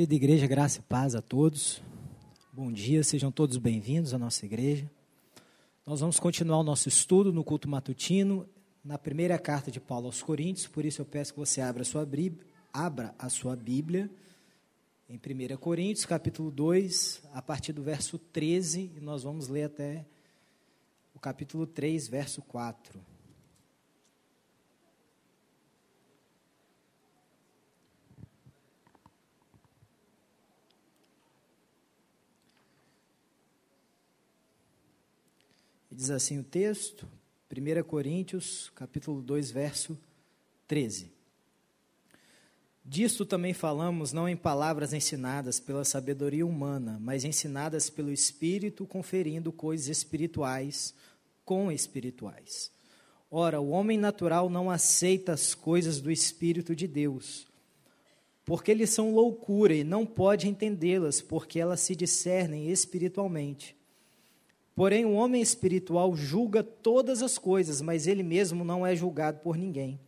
Querida igreja, graça e paz a todos. Bom dia, sejam todos bem-vindos à nossa igreja. Nós vamos continuar o nosso estudo no culto matutino, na primeira carta de Paulo aos Coríntios, por isso eu peço que você abra a sua, abra a sua Bíblia em 1 Coríntios, capítulo 2, a partir do verso 13, e nós vamos ler até o capítulo 3, verso 4. Diz assim o texto, 1 Coríntios, capítulo 2, verso 13. Disto também falamos não em palavras ensinadas pela sabedoria humana, mas ensinadas pelo Espírito, conferindo coisas espirituais com espirituais. Ora, o homem natural não aceita as coisas do Espírito de Deus, porque eles são loucura e não pode entendê-las, porque elas se discernem espiritualmente. Porém, o homem espiritual julga todas as coisas, mas ele mesmo não é julgado por ninguém.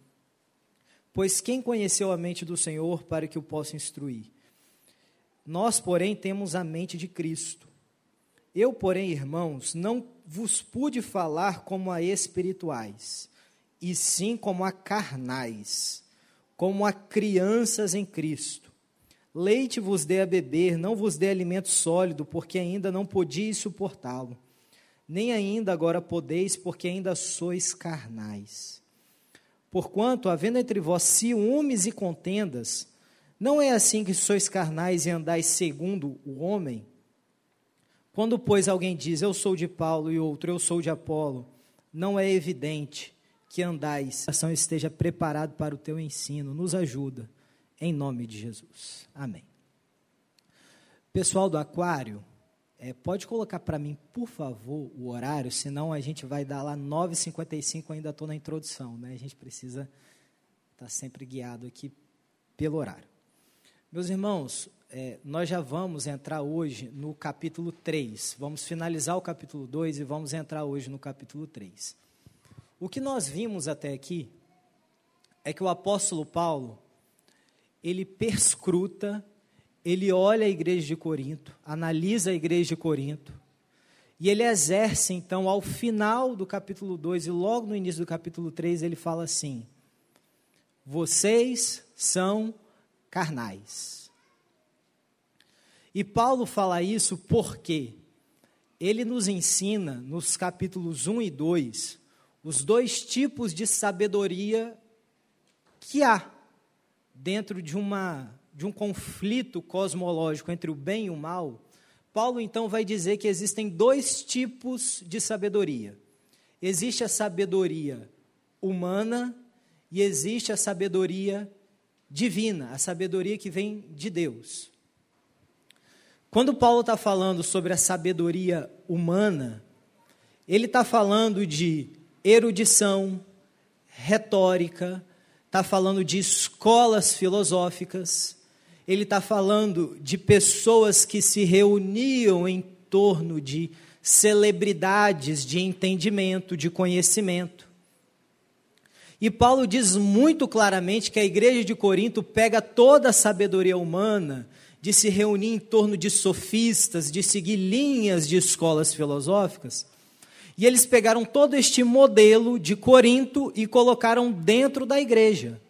Pois quem conheceu a mente do Senhor para que o possa instruir? Nós, porém, temos a mente de Cristo. Eu, porém, irmãos, não vos pude falar como a espirituais, e sim como a carnais, como a crianças em Cristo. Leite vos dê a beber, não vos dê alimento sólido, porque ainda não podiais suportá-lo nem ainda agora podeis, porque ainda sois carnais. Porquanto, havendo entre vós ciúmes e contendas, não é assim que sois carnais e andais segundo o homem? Quando, pois, alguém diz, eu sou de Paulo, e outro, eu sou de Apolo, não é evidente que andais, ação esteja preparado para o teu ensino, nos ajuda, em nome de Jesus. Amém. Pessoal do Aquário, é, pode colocar para mim, por favor, o horário, senão a gente vai dar lá 9h55, ainda estou na introdução, né? A gente precisa estar tá sempre guiado aqui pelo horário. Meus irmãos, é, nós já vamos entrar hoje no capítulo 3. Vamos finalizar o capítulo 2 e vamos entrar hoje no capítulo 3. O que nós vimos até aqui é que o apóstolo Paulo, ele perscruta ele olha a igreja de Corinto, analisa a igreja de Corinto, e ele exerce, então, ao final do capítulo 2 e logo no início do capítulo 3, ele fala assim: Vocês são carnais. E Paulo fala isso porque ele nos ensina, nos capítulos 1 e 2, os dois tipos de sabedoria que há dentro de uma de um conflito cosmológico entre o bem e o mal, Paulo então vai dizer que existem dois tipos de sabedoria. Existe a sabedoria humana e existe a sabedoria divina, a sabedoria que vem de Deus. Quando Paulo está falando sobre a sabedoria humana, ele está falando de erudição, retórica, está falando de escolas filosóficas, ele está falando de pessoas que se reuniam em torno de celebridades de entendimento, de conhecimento. E Paulo diz muito claramente que a igreja de Corinto pega toda a sabedoria humana de se reunir em torno de sofistas, de seguir linhas de escolas filosóficas, e eles pegaram todo este modelo de Corinto e colocaram dentro da igreja.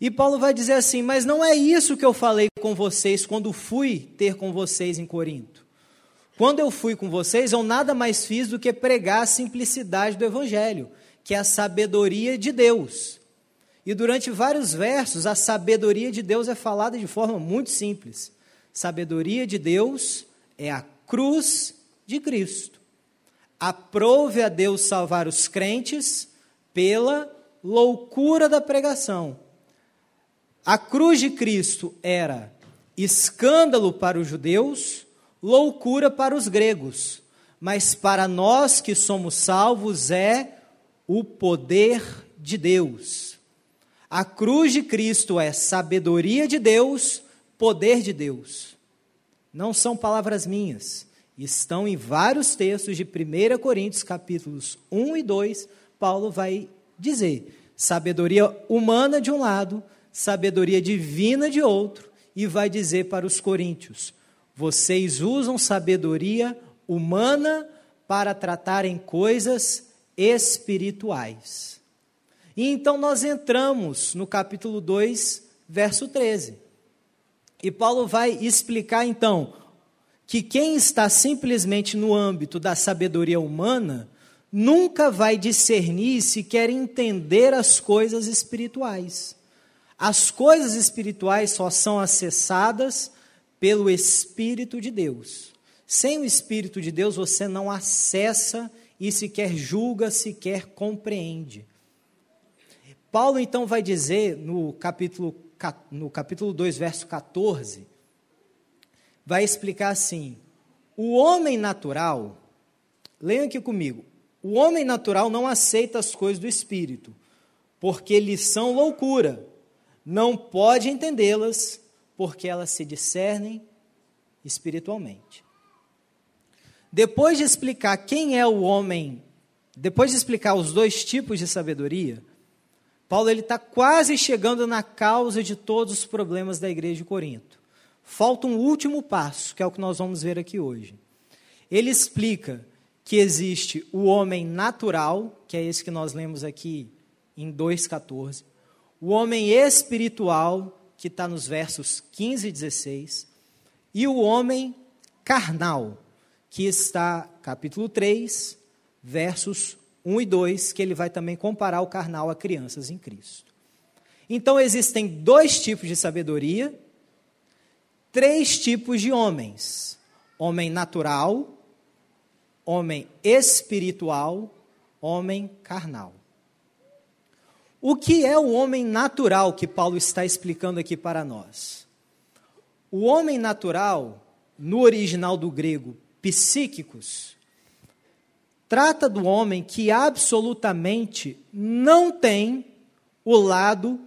E Paulo vai dizer assim: Mas não é isso que eu falei com vocês quando fui ter com vocês em Corinto. Quando eu fui com vocês, eu nada mais fiz do que pregar a simplicidade do Evangelho, que é a sabedoria de Deus. E durante vários versos, a sabedoria de Deus é falada de forma muito simples. Sabedoria de Deus é a cruz de Cristo. Aprove a Deus salvar os crentes pela loucura da pregação a cruz de Cristo era escândalo para os judeus, loucura para os gregos, mas para nós que somos salvos é o poder de Deus. A cruz de Cristo é sabedoria de Deus, poder de Deus. Não são palavras minhas, estão em vários textos de 1 Coríntios, capítulos 1 e 2, Paulo vai dizer: sabedoria humana de um lado, sabedoria divina de outro, e vai dizer para os coríntios: vocês usam sabedoria humana para tratarem coisas espirituais. E então nós entramos no capítulo 2, verso 13. E Paulo vai explicar então que quem está simplesmente no âmbito da sabedoria humana nunca vai discernir se quer entender as coisas espirituais. As coisas espirituais só são acessadas pelo Espírito de Deus. Sem o Espírito de Deus você não acessa e sequer julga, sequer compreende. Paulo então vai dizer no capítulo, no capítulo 2, verso 14, vai explicar assim: o homem natural, leiam aqui comigo, o homem natural não aceita as coisas do Espírito, porque lhes são loucura, não pode entendê-las, porque elas se discernem espiritualmente. Depois de explicar quem é o homem, depois de explicar os dois tipos de sabedoria, Paulo ele está quase chegando na causa de todos os problemas da igreja de Corinto. Falta um último passo, que é o que nós vamos ver aqui hoje. Ele explica que existe o homem natural, que é esse que nós lemos aqui em 2,14, o homem espiritual, que está nos versos 15 e 16, e o homem carnal, que está capítulo 3, versos 1 e 2, que ele vai também comparar o carnal a crianças em Cristo. Então existem dois tipos de sabedoria, três tipos de homens: homem natural, homem espiritual, homem carnal. O que é o homem natural que Paulo está explicando aqui para nós? O homem natural, no original do grego, psíquicos, trata do homem que absolutamente não tem o lado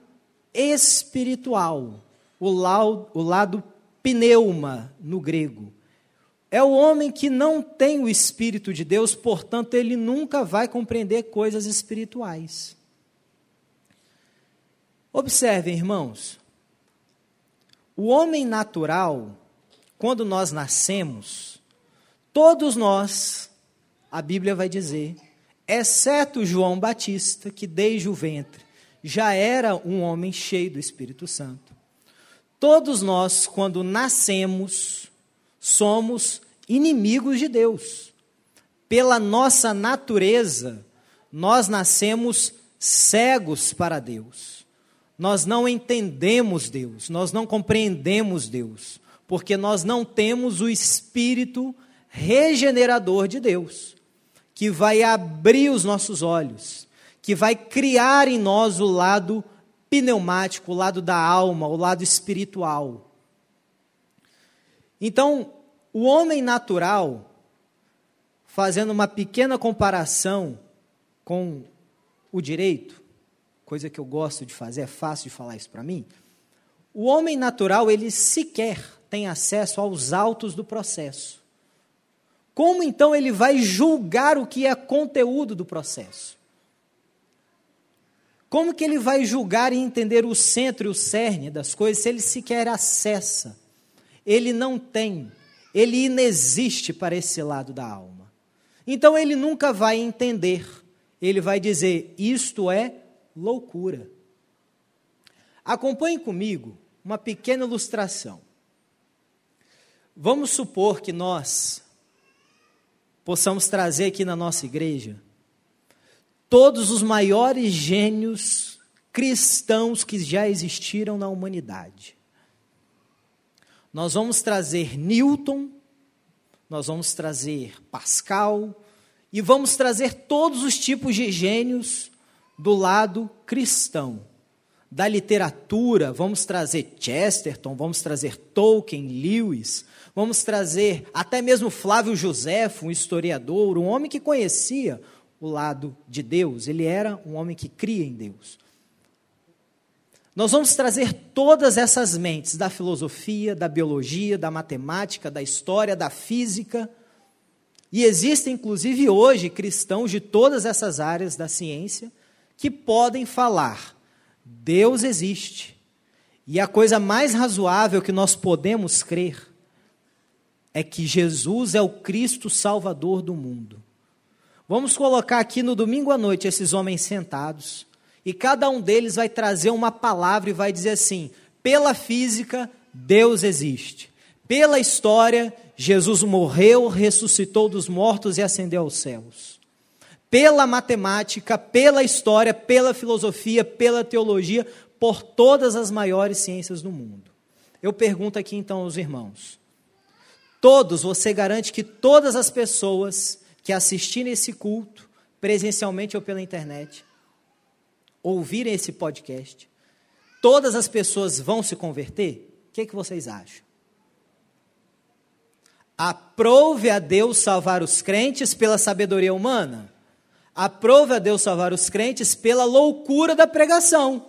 espiritual, o lado, o lado pneuma no grego. É o homem que não tem o Espírito de Deus, portanto, ele nunca vai compreender coisas espirituais. Observem, irmãos, o homem natural, quando nós nascemos, Todos nós, a Bíblia vai dizer, exceto João Batista, que desde o ventre já era um homem cheio do Espírito Santo. Todos nós, quando nascemos, somos inimigos de Deus. Pela nossa natureza, nós nascemos cegos para Deus. Nós não entendemos Deus, nós não compreendemos Deus, porque nós não temos o Espírito regenerador de Deus, que vai abrir os nossos olhos, que vai criar em nós o lado pneumático, o lado da alma, o lado espiritual. Então, o homem natural, fazendo uma pequena comparação com o direito, coisa que eu gosto de fazer, é fácil de falar isso para mim. O homem natural, ele sequer tem acesso aos autos do processo. Como então ele vai julgar o que é conteúdo do processo? Como que ele vai julgar e entender o centro e o cerne das coisas se ele sequer acessa? Ele não tem, ele inexiste para esse lado da alma. Então ele nunca vai entender. Ele vai dizer: isto é loucura. Acompanhe comigo uma pequena ilustração. Vamos supor que nós possamos trazer aqui na nossa igreja todos os maiores gênios cristãos que já existiram na humanidade. Nós vamos trazer Newton, nós vamos trazer Pascal e vamos trazer todos os tipos de gênios do lado cristão. Da literatura, vamos trazer Chesterton, vamos trazer Tolkien, Lewis, Vamos trazer até mesmo Flávio José, um historiador, um homem que conhecia o lado de Deus, ele era um homem que cria em Deus. Nós vamos trazer todas essas mentes da filosofia, da biologia, da matemática, da história, da física. E existem, inclusive, hoje cristãos de todas essas áreas da ciência que podem falar: Deus existe E a coisa mais razoável que nós podemos crer é que Jesus é o Cristo Salvador do mundo. Vamos colocar aqui no domingo à noite esses homens sentados, e cada um deles vai trazer uma palavra e vai dizer assim: pela física, Deus existe. Pela história, Jesus morreu, ressuscitou dos mortos e ascendeu aos céus. Pela matemática, pela história, pela filosofia, pela teologia, por todas as maiores ciências do mundo. Eu pergunto aqui então aos irmãos: todos, você garante que todas as pessoas que assistirem esse culto, presencialmente ou pela internet, ouvirem esse podcast, todas as pessoas vão se converter? O que, é que vocês acham? Aprove a Deus salvar os crentes pela sabedoria humana? Aprove a Deus salvar os crentes pela loucura da pregação?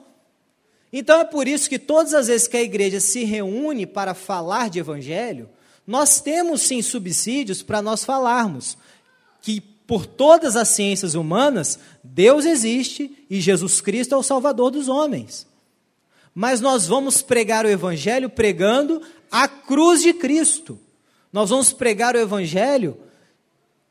Então é por isso que todas as vezes que a igreja se reúne para falar de evangelho, nós temos sim subsídios para nós falarmos que por todas as ciências humanas, Deus existe e Jesus Cristo é o Salvador dos homens. Mas nós vamos pregar o Evangelho pregando a cruz de Cristo. Nós vamos pregar o Evangelho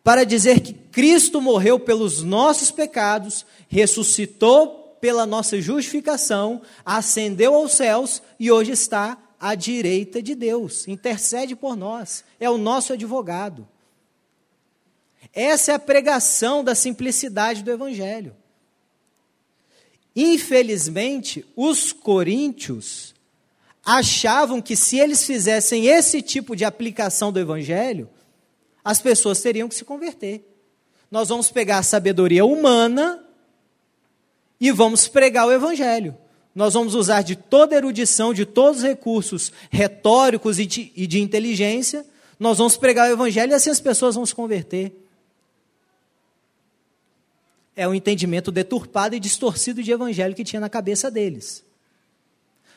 para dizer que Cristo morreu pelos nossos pecados, ressuscitou pela nossa justificação, ascendeu aos céus e hoje está à direita de Deus, intercede por nós, é o nosso advogado. Essa é a pregação da simplicidade do Evangelho. Infelizmente, os coríntios achavam que se eles fizessem esse tipo de aplicação do Evangelho, as pessoas teriam que se converter. Nós vamos pegar a sabedoria humana e vamos pregar o Evangelho. Nós vamos usar de toda erudição, de todos os recursos retóricos e de, e de inteligência, nós vamos pregar o Evangelho e assim as pessoas vão se converter. É o um entendimento deturpado e distorcido de Evangelho que tinha na cabeça deles.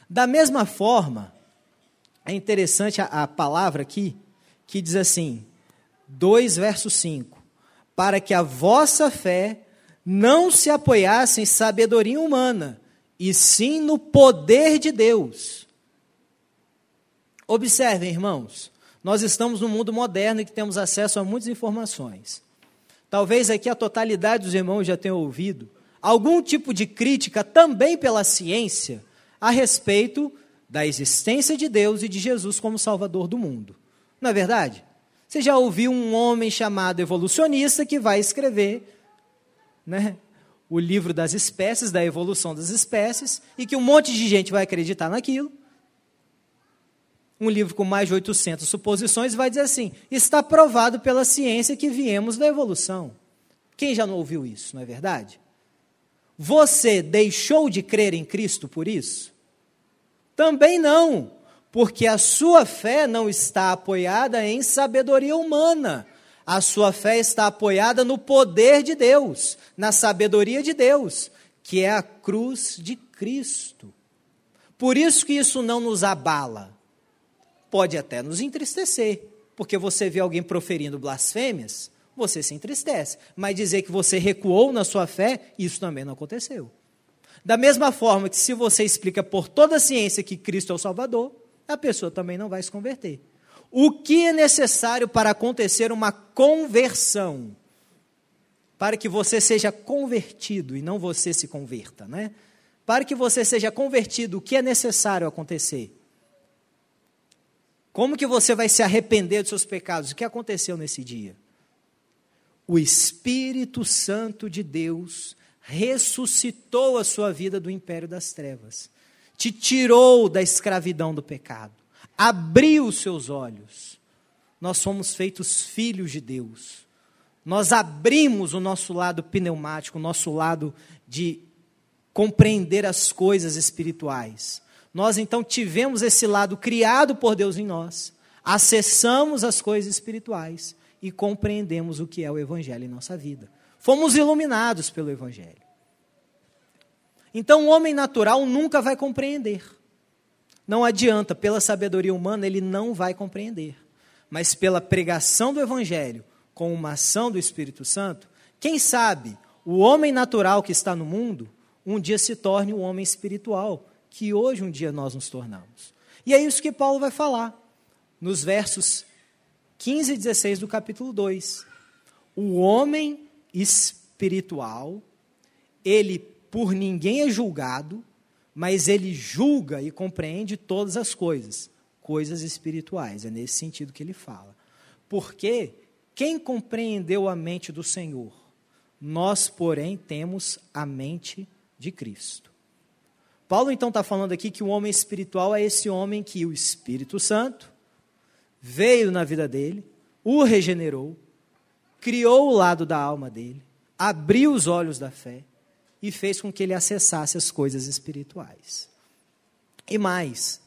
Da mesma forma, é interessante a, a palavra aqui, que diz assim, 2 verso 5: Para que a vossa fé não se apoiasse em sabedoria humana, e sim no poder de Deus. Observem, irmãos, nós estamos num mundo moderno e que temos acesso a muitas informações. Talvez aqui a totalidade dos irmãos já tenham ouvido algum tipo de crítica também pela ciência a respeito da existência de Deus e de Jesus como Salvador do mundo. Não é verdade? Você já ouviu um homem chamado evolucionista que vai escrever né, o livro das espécies, da evolução das espécies, e que um monte de gente vai acreditar naquilo. Um livro com mais de 800 suposições vai dizer assim: está provado pela ciência que viemos da evolução. Quem já não ouviu isso, não é verdade? Você deixou de crer em Cristo por isso? Também não, porque a sua fé não está apoiada em sabedoria humana, a sua fé está apoiada no poder de Deus, na sabedoria de Deus, que é a cruz de Cristo. Por isso que isso não nos abala. Pode até nos entristecer, porque você vê alguém proferindo blasfêmias, você se entristece. Mas dizer que você recuou na sua fé, isso também não aconteceu. Da mesma forma que se você explica por toda a ciência que Cristo é o Salvador, a pessoa também não vai se converter. O que é necessário para acontecer uma conversão? Para que você seja convertido e não você se converta, né? Para que você seja convertido, o que é necessário acontecer? Como que você vai se arrepender dos seus pecados? O que aconteceu nesse dia? O Espírito Santo de Deus ressuscitou a sua vida do império das trevas, te tirou da escravidão do pecado abriu os seus olhos. Nós somos feitos filhos de Deus. Nós abrimos o nosso lado pneumático, o nosso lado de compreender as coisas espirituais. Nós então tivemos esse lado criado por Deus em nós, acessamos as coisas espirituais e compreendemos o que é o Evangelho em nossa vida. Fomos iluminados pelo Evangelho. Então, o homem natural nunca vai compreender. Não adianta, pela sabedoria humana, ele não vai compreender. Mas pela pregação do Evangelho, com uma ação do Espírito Santo, quem sabe o homem natural que está no mundo, um dia se torne o um homem espiritual, que hoje um dia nós nos tornamos. E é isso que Paulo vai falar nos versos 15 e 16 do capítulo 2. O homem espiritual, ele por ninguém é julgado, mas ele julga e compreende todas as coisas, coisas espirituais. É nesse sentido que ele fala. Porque quem compreendeu a mente do Senhor? Nós, porém, temos a mente de Cristo. Paulo então está falando aqui que o homem espiritual é esse homem que o Espírito Santo veio na vida dele, o regenerou, criou o lado da alma dele, abriu os olhos da fé e fez com que ele acessasse as coisas espirituais. E mais,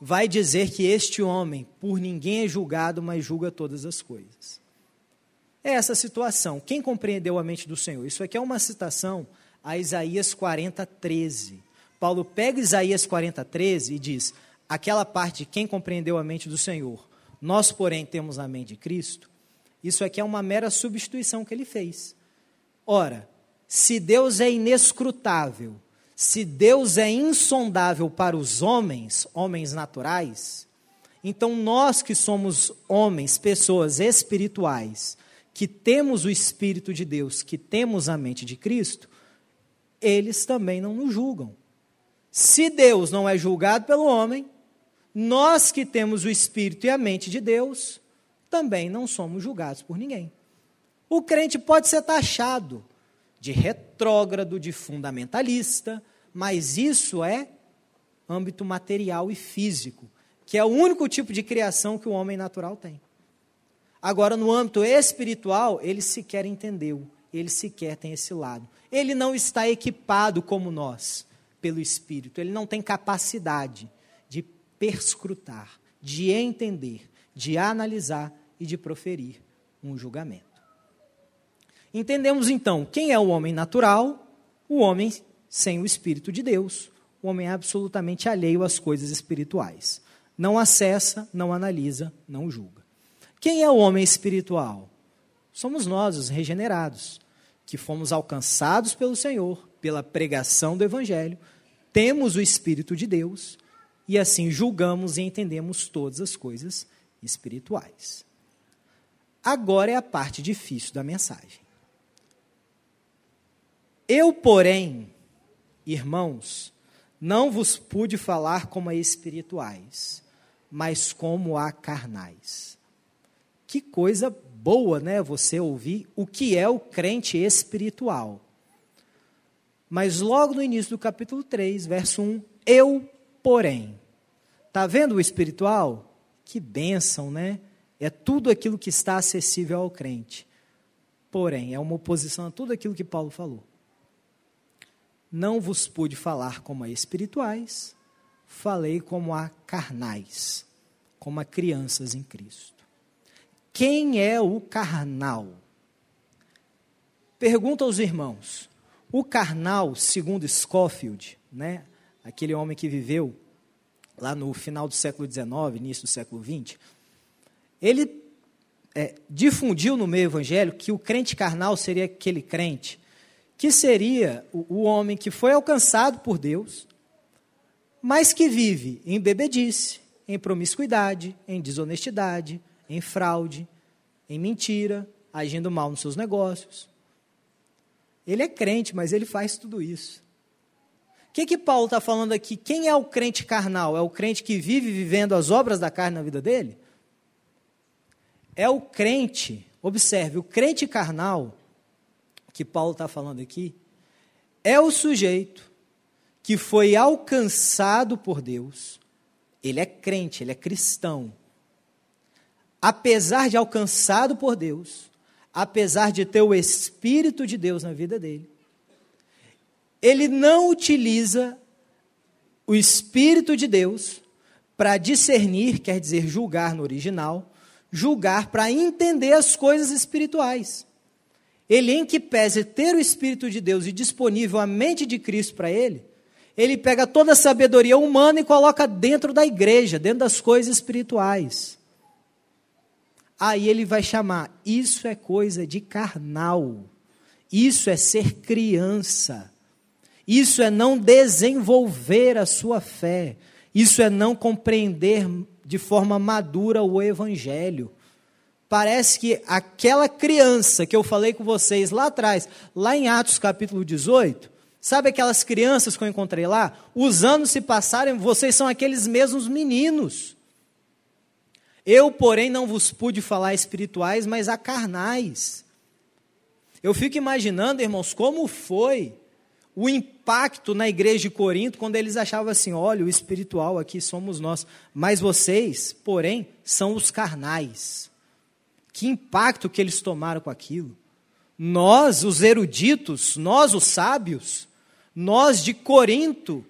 vai dizer que este homem, por ninguém é julgado, mas julga todas as coisas. É essa situação. Quem compreendeu a mente do Senhor? Isso aqui é uma citação a Isaías 40, 13. Paulo pega Isaías 40, 13 e diz: aquela parte de quem compreendeu a mente do Senhor, nós, porém, temos a mente de Cristo. Isso aqui é uma mera substituição que ele fez. Ora, se Deus é inescrutável, se Deus é insondável para os homens, homens naturais, então nós que somos homens, pessoas espirituais, que temos o Espírito de Deus, que temos a mente de Cristo, eles também não nos julgam. Se Deus não é julgado pelo homem, nós que temos o Espírito e a mente de Deus, também não somos julgados por ninguém. O crente pode ser taxado de retrógrado, de fundamentalista, mas isso é âmbito material e físico, que é o único tipo de criação que o homem natural tem. Agora, no âmbito espiritual, ele sequer entendeu, ele sequer tem esse lado. Ele não está equipado como nós pelo Espírito, ele não tem capacidade de perscrutar, de entender, de analisar e de proferir um julgamento. Entendemos então quem é o homem natural, o homem sem o Espírito de Deus, o homem absolutamente alheio às coisas espirituais. Não acessa, não analisa, não julga. Quem é o homem espiritual? Somos nós, os regenerados, que fomos alcançados pelo Senhor, pela pregação do Evangelho, temos o Espírito de Deus e assim julgamos e entendemos todas as coisas espirituais. Agora é a parte difícil da mensagem. Eu, porém, irmãos, não vos pude falar como a espirituais, mas como a carnais que coisa boa, né? Você ouvir o que é o crente espiritual. Mas logo no início do capítulo 3, verso 1, eu, porém. Está vendo o espiritual? Que bênção, né? É tudo aquilo que está acessível ao crente. Porém, é uma oposição a tudo aquilo que Paulo falou. Não vos pude falar como a espirituais, falei como a carnais, como a crianças em Cristo. Quem é o carnal? Pergunta aos irmãos. O carnal, segundo Scofield, né, aquele homem que viveu lá no final do século XIX, início do século XX, ele é, difundiu no meio evangélico que o crente carnal seria aquele crente que seria o, homem que foi alcançado por Deus, mas que vive em bebedice, em promiscuidade, em desonestidade, em fraude, em mentira, agindo mal nos seus negócios. Ele é crente, mas ele faz tudo isso. O que, que Paulo está falando aqui? Quem é o crente carnal? É o crente que vive vivendo as obras da carne na vida dele? É o crente, observe, o crente carnal, que Paulo está falando aqui, é o sujeito que foi alcançado por Deus, ele é crente, ele é cristão, apesar de alcançado por Deus, apesar de ter o Espírito de Deus na vida dele, ele não utiliza o Espírito de Deus para discernir, quer dizer, julgar no original, julgar para entender as coisas espirituais. Ele, em que pese ter o Espírito de Deus e disponível a mente de Cristo para ele, ele pega toda a sabedoria humana e coloca dentro da igreja, dentro das coisas espirituais. Aí ele vai chamar: isso é coisa de carnal, isso é ser criança, Isso é não desenvolver a sua fé. Isso é não compreender de forma madura o Evangelho. Parece que aquela criança que eu falei com vocês lá atrás, lá em Atos capítulo 18, sabe aquelas crianças que eu encontrei lá? Os anos se passarem, vocês são aqueles mesmos meninos. Eu, porém, não vos pude falar espirituais, mas a carnais. Eu fico imaginando, irmãos, como foi o impacto na igreja de Corinto quando eles achavam assim: olha, o espiritual aqui somos nós, mas vocês, porém, são os carnais. Que impacto que eles tomaram com aquilo. Nós, os eruditos, nós, os sábios, nós de Corinto,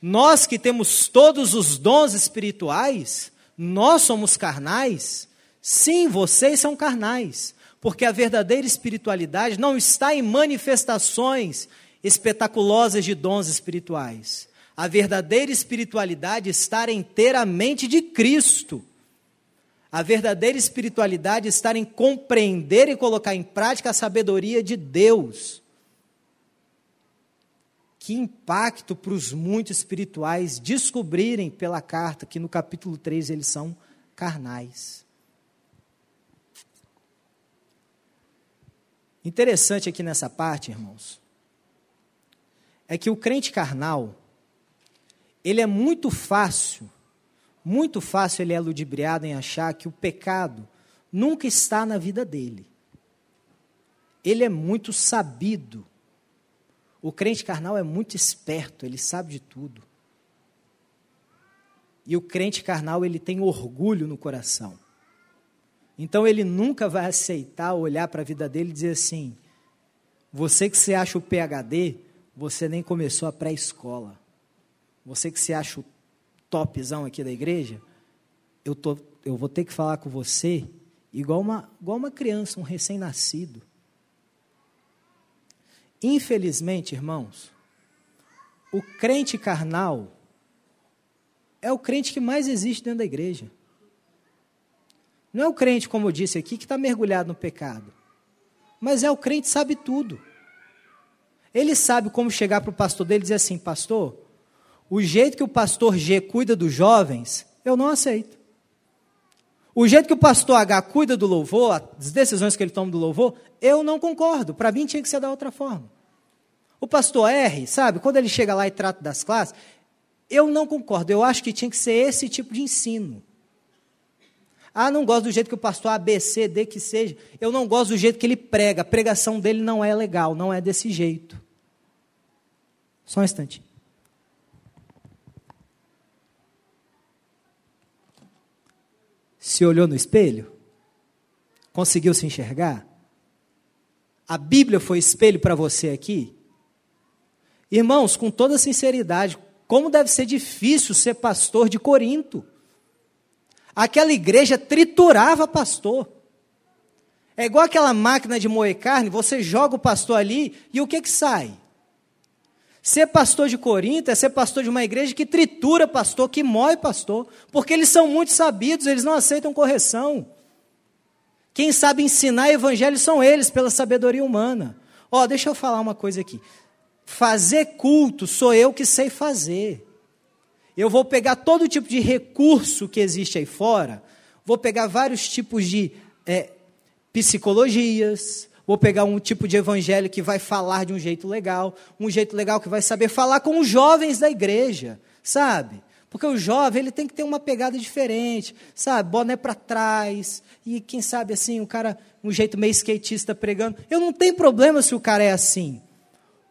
nós que temos todos os dons espirituais, nós somos carnais? Sim, vocês são carnais, porque a verdadeira espiritualidade não está em manifestações espetaculosas de dons espirituais. A verdadeira espiritualidade está inteiramente de Cristo. A verdadeira espiritualidade está em compreender e colocar em prática a sabedoria de Deus. Que impacto para os muito espirituais descobrirem pela carta que no capítulo 3 eles são carnais. Interessante aqui nessa parte, irmãos, é que o crente carnal, ele é muito fácil, muito fácil ele é ludibriado em achar que o pecado nunca está na vida dele. Ele é muito sabido o crente carnal é muito esperto, ele sabe de tudo. E o crente carnal, ele tem orgulho no coração. Então ele nunca vai aceitar olhar para a vida dele e dizer assim: você que se acha o PhD, você nem começou a pré-escola. Você que se acha o topzão aqui da igreja, eu, tô, eu vou ter que falar com você igual uma, igual uma criança, um recém-nascido. Infelizmente, irmãos, o crente carnal é o crente que mais existe dentro da igreja. Não é o crente, como eu disse aqui, que está mergulhado no pecado. Mas é o crente que sabe tudo. Ele sabe como chegar para o pastor dele e dizer assim: Pastor, o jeito que o pastor G cuida dos jovens, eu não aceito. O jeito que o pastor H cuida do louvor, as decisões que ele toma do louvor, eu não concordo. Para mim tinha que ser da outra forma. O pastor R, sabe, quando ele chega lá e trata das classes, eu não concordo. Eu acho que tinha que ser esse tipo de ensino. Ah, não gosto do jeito que o pastor A, B, C, D que seja. Eu não gosto do jeito que ele prega. A pregação dele não é legal, não é desse jeito. Só um instante. Se olhou no espelho? Conseguiu se enxergar? A Bíblia foi espelho para você aqui? Irmãos, com toda sinceridade, como deve ser difícil ser pastor de Corinto. Aquela igreja triturava pastor. É igual aquela máquina de moer carne, você joga o pastor ali e o que que sai? Ser pastor de Corinto é ser pastor de uma igreja que tritura pastor, que moe pastor, porque eles são muito sabidos, eles não aceitam correção. Quem sabe ensinar evangelho são eles, pela sabedoria humana. Ó, oh, deixa eu falar uma coisa aqui. Fazer culto sou eu que sei fazer. Eu vou pegar todo tipo de recurso que existe aí fora, vou pegar vários tipos de é, psicologias, vou pegar um tipo de evangelho que vai falar de um jeito legal, um jeito legal que vai saber falar com os jovens da igreja, sabe? Porque o jovem ele tem que ter uma pegada diferente, sabe? Boné para trás, e quem sabe assim, o cara, um jeito meio skatista pregando. Eu não tenho problema se o cara é assim.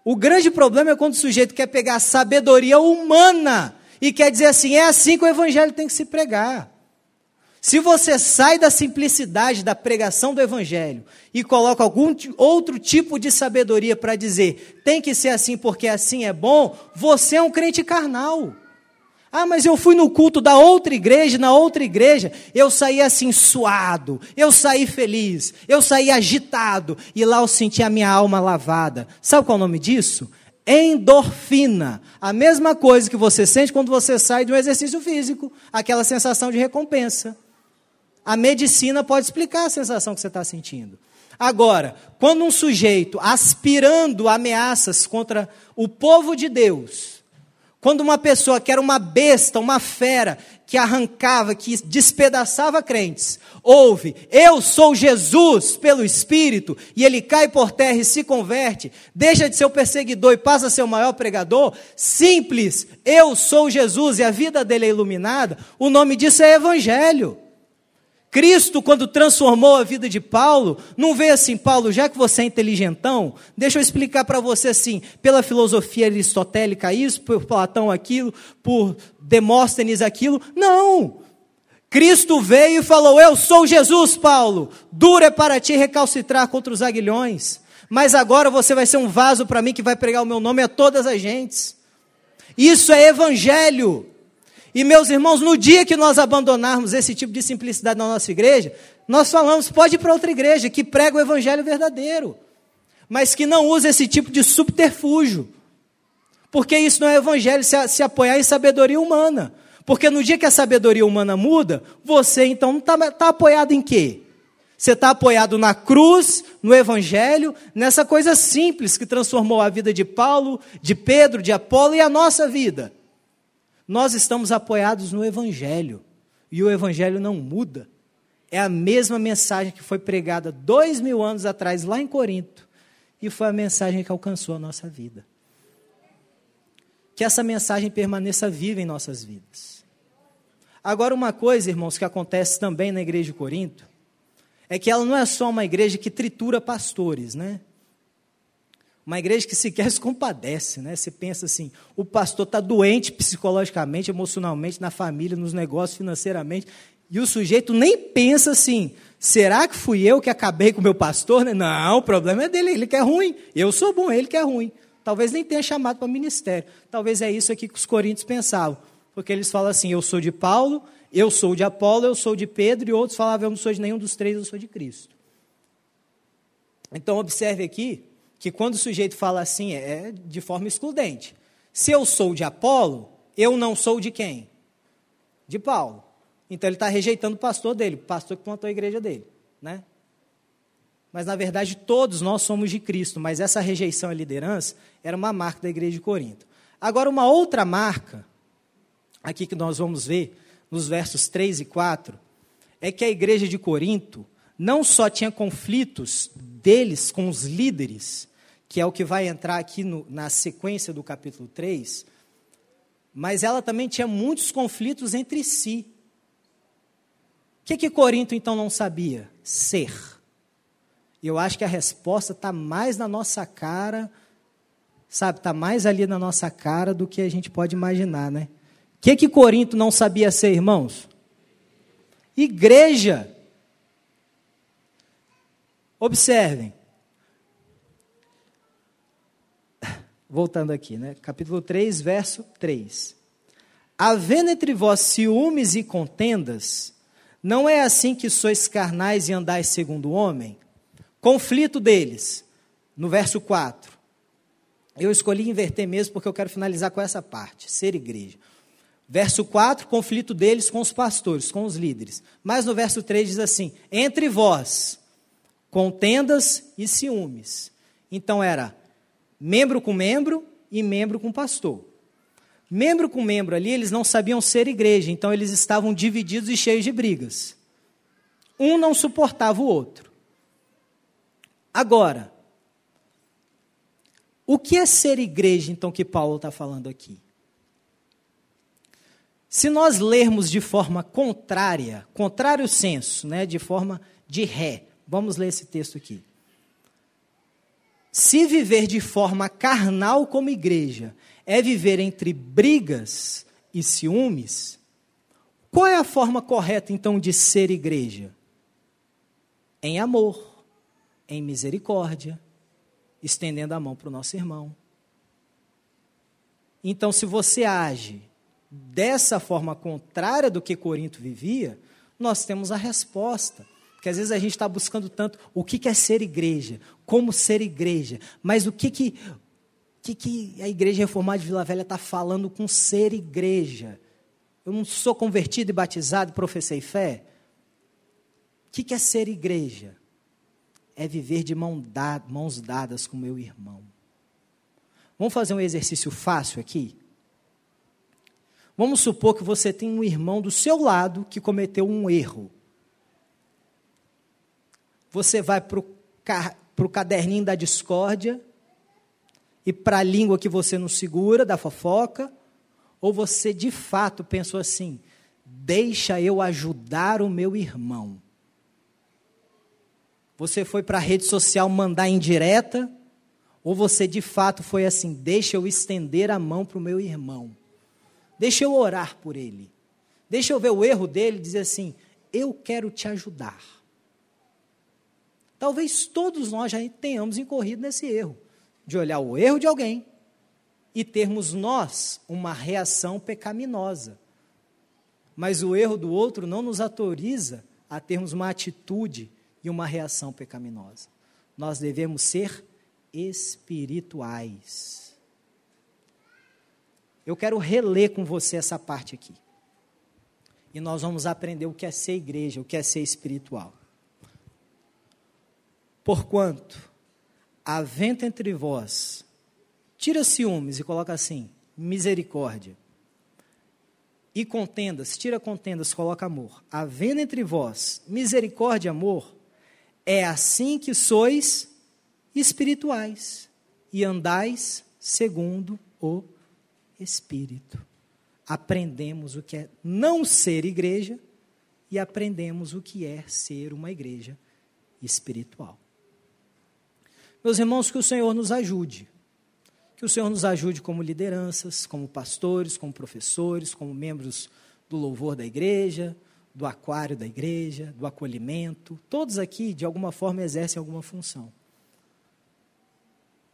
O grande problema é quando o sujeito quer pegar a sabedoria humana e quer dizer assim: é assim que o evangelho tem que se pregar. Se você sai da simplicidade da pregação do evangelho e coloca algum outro tipo de sabedoria para dizer tem que ser assim porque assim é bom, você é um crente carnal. Ah, mas eu fui no culto da outra igreja, na outra igreja, eu saí assim suado, eu saí feliz, eu saí agitado, e lá eu senti a minha alma lavada. Sabe qual é o nome disso? Endorfina. A mesma coisa que você sente quando você sai de um exercício físico, aquela sensação de recompensa. A medicina pode explicar a sensação que você está sentindo. Agora, quando um sujeito aspirando ameaças contra o povo de Deus, quando uma pessoa que era uma besta, uma fera, que arrancava, que despedaçava crentes, ouve, eu sou Jesus pelo Espírito, e ele cai por terra e se converte, deixa de ser o perseguidor e passa a ser o maior pregador, simples, eu sou Jesus e a vida dele é iluminada, o nome disso é Evangelho. Cristo, quando transformou a vida de Paulo, não veio assim, Paulo, já que você é inteligentão, deixa eu explicar para você assim, pela filosofia aristotélica isso, por Platão aquilo, por Demóstenes aquilo. Não! Cristo veio e falou: Eu sou Jesus, Paulo. Duro é para ti recalcitrar contra os aguilhões. Mas agora você vai ser um vaso para mim que vai pregar o meu nome a todas as gentes. Isso é evangelho. E meus irmãos, no dia que nós abandonarmos esse tipo de simplicidade na nossa igreja, nós falamos, pode ir para outra igreja que prega o evangelho verdadeiro, mas que não usa esse tipo de subterfúgio. Porque isso não é evangelho se, se apoiar em sabedoria humana. Porque no dia que a sabedoria humana muda, você então está tá apoiado em quê? Você está apoiado na cruz, no Evangelho, nessa coisa simples que transformou a vida de Paulo, de Pedro, de Apolo e a nossa vida. Nós estamos apoiados no Evangelho. E o Evangelho não muda. É a mesma mensagem que foi pregada dois mil anos atrás, lá em Corinto. E foi a mensagem que alcançou a nossa vida. Que essa mensagem permaneça viva em nossas vidas. Agora, uma coisa, irmãos, que acontece também na igreja de Corinto, é que ela não é só uma igreja que tritura pastores, né? Uma igreja que sequer se compadece, né? Você pensa assim, o pastor está doente psicologicamente, emocionalmente, na família, nos negócios, financeiramente, e o sujeito nem pensa assim, será que fui eu que acabei com o meu pastor? Né? Não, o problema é dele, ele que é ruim. Eu sou bom, ele que é ruim. Talvez nem tenha chamado para ministério. Talvez é isso aqui que os coríntios pensavam. Porque eles falam assim, eu sou de Paulo, eu sou de Apolo, eu sou de Pedro, e outros falavam, eu não sou de nenhum dos três, eu sou de Cristo. Então, observe aqui que quando o sujeito fala assim, é de forma excludente. Se eu sou de Apolo, eu não sou de quem? De Paulo. Então ele está rejeitando o pastor dele, o pastor que plantou a igreja dele. Né? Mas na verdade todos nós somos de Cristo, mas essa rejeição à liderança era uma marca da igreja de Corinto. Agora, uma outra marca, aqui que nós vamos ver nos versos 3 e 4, é que a igreja de Corinto não só tinha conflitos deles com os líderes, que é o que vai entrar aqui no, na sequência do capítulo 3, mas ela também tinha muitos conflitos entre si. O que, que Corinto então não sabia? Ser. Eu acho que a resposta está mais na nossa cara, sabe, está mais ali na nossa cara do que a gente pode imaginar, né? O que, que Corinto não sabia ser, irmãos? Igreja. Observem, voltando aqui, né? Capítulo 3, verso 3. Havendo entre vós ciúmes e contendas, não é assim que sois carnais e andais segundo o homem? Conflito deles, no verso 4. Eu escolhi inverter mesmo porque eu quero finalizar com essa parte, ser igreja. Verso 4, conflito deles com os pastores, com os líderes. Mas no verso 3 diz assim: entre vós, contendas e ciúmes. Então era membro com membro e membro com pastor. Membro com membro ali, eles não sabiam ser igreja, então eles estavam divididos e cheios de brigas. Um não suportava o outro. Agora, o que é ser igreja, então, que Paulo está falando aqui? Se nós lermos de forma contrária, contrário senso, né, de forma de ré, vamos ler esse texto aqui. Se viver de forma carnal como igreja é viver entre brigas e ciúmes, qual é a forma correta então de ser igreja? Em amor, em misericórdia, estendendo a mão para o nosso irmão. Então, se você age dessa forma contrária do que Corinto vivia, nós temos a resposta. Porque às vezes a gente está buscando tanto o que, é ser igreja, como ser igreja, mas o que, que, que, que a igreja reformada de Vila Velha está falando com ser igreja? Eu não sou convertido e batizado, professei fé? O que, que é ser igreja? é viver de mão da, mãos dadas com meu irmão. Vamos fazer um exercício fácil aqui? Vamos supor que você tem um irmão do seu lado que cometeu um erro. Você vai para o caderninho da discórdia e para a língua que você não segura, da fofoca, ou você de fato pensou assim: deixa eu ajudar o meu irmão. Você foi para a rede social mandar indireta, ou você de fato foi assim: deixa eu estender a mão para o meu irmão, deixa eu orar por ele, deixa eu ver o erro dele e dizer assim: eu quero te ajudar. Talvez todos nós já tenhamos incorrido nesse erro de olhar o erro de alguém e termos nós uma reação pecaminosa. Mas o erro do outro não nos autoriza a termos uma atitude e uma reação pecaminosa. Nós devemos ser espirituais. Eu quero reler com você essa parte aqui. E nós vamos aprender o que é ser igreja, o que é ser espiritual. Porquanto, havendo entre vós, tira ciúmes e coloca assim, misericórdia. E contendas, tira contendas, coloca amor. Havendo entre vós misericórdia e amor, é assim que sois espirituais e andais segundo o Espírito. Aprendemos o que é não ser igreja e aprendemos o que é ser uma igreja espiritual. Meus irmãos, que o Senhor nos ajude. Que o Senhor nos ajude como lideranças, como pastores, como professores, como membros do louvor da igreja, do aquário da igreja, do acolhimento. Todos aqui, de alguma forma, exercem alguma função.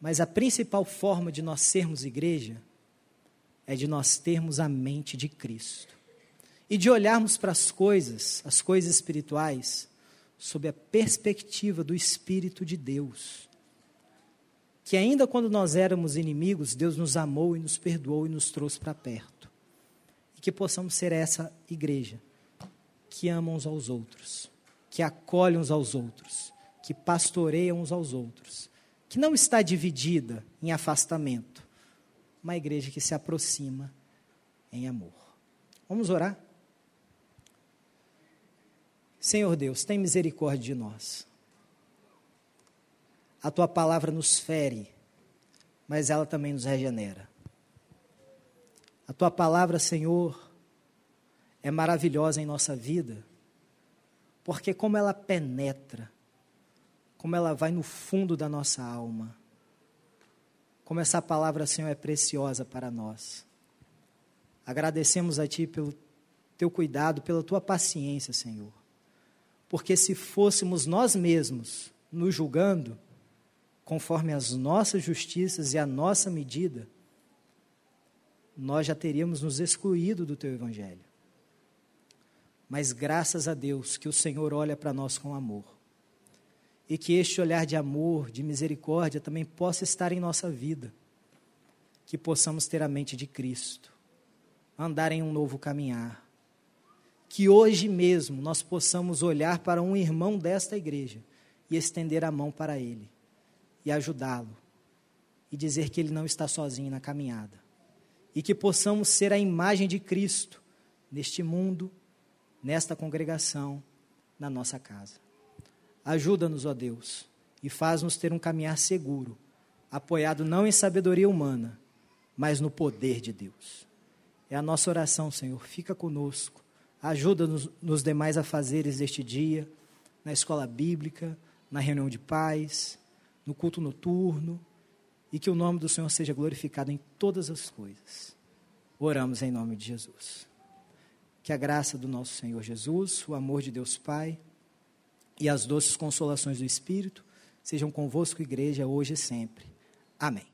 Mas a principal forma de nós sermos igreja é de nós termos a mente de Cristo. E de olharmos para as coisas, as coisas espirituais, sob a perspectiva do Espírito de Deus que ainda quando nós éramos inimigos, Deus nos amou e nos perdoou e nos trouxe para perto. E que possamos ser essa igreja que ama uns aos outros, que acolhe uns aos outros, que pastoreia uns aos outros, que não está dividida em afastamento, uma igreja que se aproxima em amor. Vamos orar? Senhor Deus, tem misericórdia de nós a tua palavra nos fere, mas ela também nos regenera. A tua palavra, Senhor, é maravilhosa em nossa vida, porque como ela penetra, como ela vai no fundo da nossa alma, como essa palavra, Senhor, é preciosa para nós. Agradecemos a Ti pelo Teu cuidado, pela Tua paciência, Senhor. Porque se fôssemos nós mesmos nos julgando, conforme as nossas justiças e a nossa medida, nós já teríamos nos excluído do teu evangelho. Mas graças a Deus que o Senhor olha para nós com amor. E que este olhar de amor, de misericórdia também possa estar em nossa vida. Que possamos ter a mente de Cristo, andar em um novo caminhar. Que hoje mesmo nós possamos olhar para um irmão desta igreja e estender a mão para ele e ajudá-lo e dizer que ele não está sozinho na caminhada. E que possamos ser a imagem de Cristo neste mundo, nesta congregação, na nossa casa. Ajuda-nos, ó Deus, e faz-nos ter um caminhar seguro, apoiado não em sabedoria humana, mas no poder de Deus. É a nossa oração, Senhor. Fica conosco. Ajuda-nos nos demais afazeres deste dia, na escola bíblica, na reunião de paz, no culto noturno, e que o nome do Senhor seja glorificado em todas as coisas. Oramos em nome de Jesus. Que a graça do nosso Senhor Jesus, o amor de Deus Pai e as doces consolações do Espírito sejam convosco, igreja, hoje e sempre. Amém.